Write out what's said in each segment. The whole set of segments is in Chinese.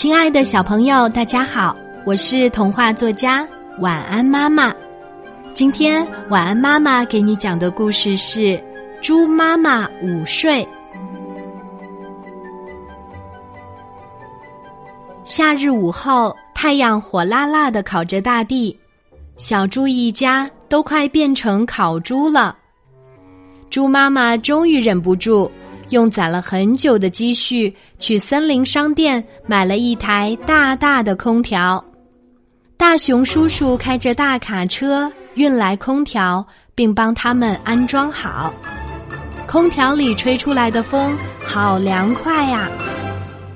亲爱的小朋友，大家好，我是童话作家晚安妈妈。今天晚安妈妈给你讲的故事是《猪妈妈午睡》。夏日午后，太阳火辣辣的烤着大地，小猪一家都快变成烤猪了。猪妈妈终于忍不住。用攒了很久的积蓄，去森林商店买了一台大大的空调。大熊叔叔开着大卡车运来空调，并帮他们安装好。空调里吹出来的风好凉快呀！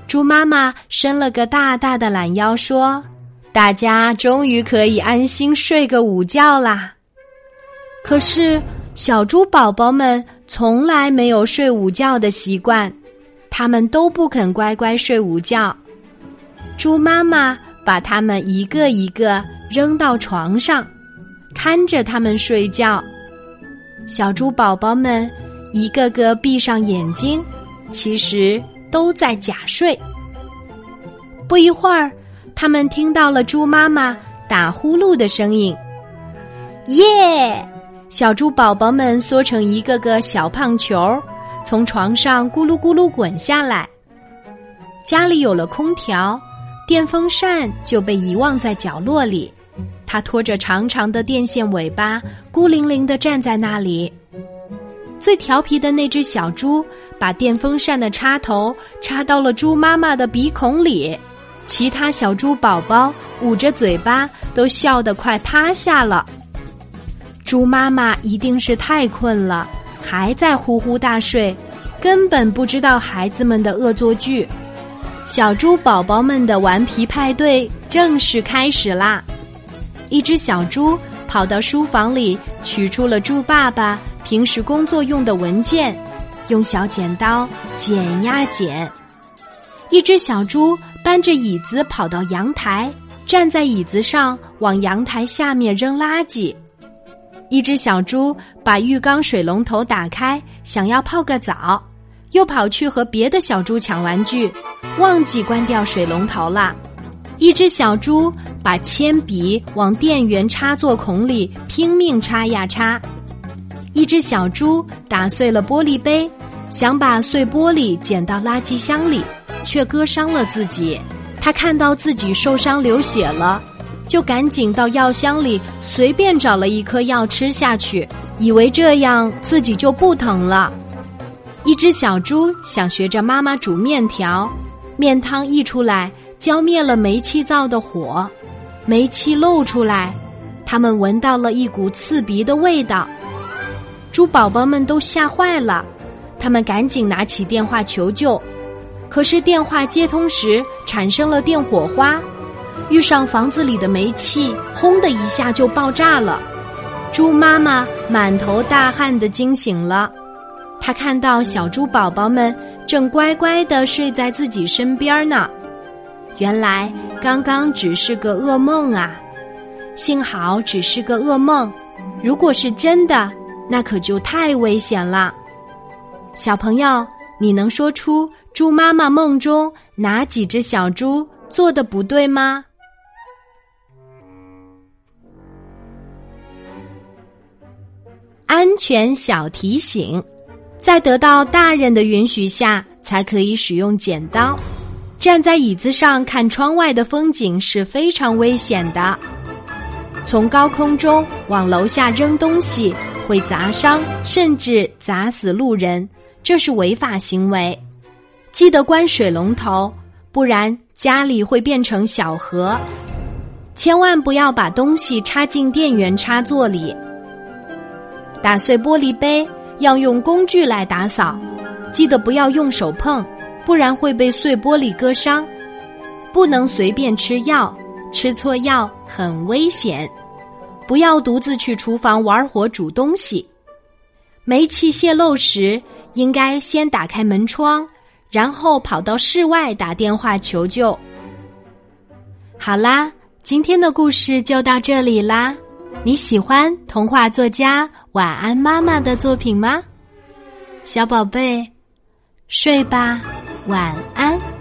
猪妈妈伸了个大大的懒腰，说：“大家终于可以安心睡个午觉啦。”可是。小猪宝宝们从来没有睡午觉的习惯，他们都不肯乖乖睡午觉。猪妈妈把他们一个一个扔到床上，看着他们睡觉。小猪宝宝们一个个闭上眼睛，其实都在假睡。不一会儿，他们听到了猪妈妈打呼噜的声音，耶！小猪宝宝们缩成一个个小胖球，从床上咕噜咕噜滚下来。家里有了空调，电风扇就被遗忘在角落里。它拖着长长的电线尾巴，孤零零的站在那里。最调皮的那只小猪把电风扇的插头插到了猪妈妈的鼻孔里，其他小猪宝宝捂着嘴巴，都笑得快趴下了。猪妈妈一定是太困了，还在呼呼大睡，根本不知道孩子们的恶作剧。小猪宝宝们的顽皮派对正式开始啦！一只小猪跑到书房里，取出了猪爸爸平时工作用的文件，用小剪刀剪呀剪。一只小猪搬着椅子跑到阳台，站在椅子上往阳台下面扔垃圾。一只小猪把浴缸水龙头打开，想要泡个澡，又跑去和别的小猪抢玩具，忘记关掉水龙头了。一只小猪把铅笔往电源插座孔里拼命插呀插。一只小猪打碎了玻璃杯，想把碎玻璃捡到垃圾箱里，却割伤了自己。他看到自己受伤流血了。就赶紧到药箱里随便找了一颗药吃下去，以为这样自己就不疼了。一只小猪想学着妈妈煮面条，面汤溢出来浇灭了煤气灶的火，煤气漏出来，他们闻到了一股刺鼻的味道。猪宝宝们都吓坏了，他们赶紧拿起电话求救，可是电话接通时产生了电火花。遇上房子里的煤气，轰的一下就爆炸了。猪妈妈满头大汗的惊醒了，她看到小猪宝宝们正乖乖的睡在自己身边呢。原来刚刚只是个噩梦啊！幸好只是个噩梦，如果是真的，那可就太危险了。小朋友，你能说出猪妈妈梦中哪几只小猪做的不对吗？安全小提醒：在得到大人的允许下，才可以使用剪刀。站在椅子上看窗外的风景是非常危险的。从高空中往楼下扔东西会砸伤甚至砸死路人，这是违法行为。记得关水龙头，不然家里会变成小河。千万不要把东西插进电源插座里。打碎玻璃杯要用工具来打扫，记得不要用手碰，不然会被碎玻璃割伤。不能随便吃药，吃错药很危险。不要独自去厨房玩火煮东西。煤气泄漏时，应该先打开门窗，然后跑到室外打电话求救。好啦，今天的故事就到这里啦。你喜欢童话作家晚安妈妈的作品吗？小宝贝，睡吧，晚安。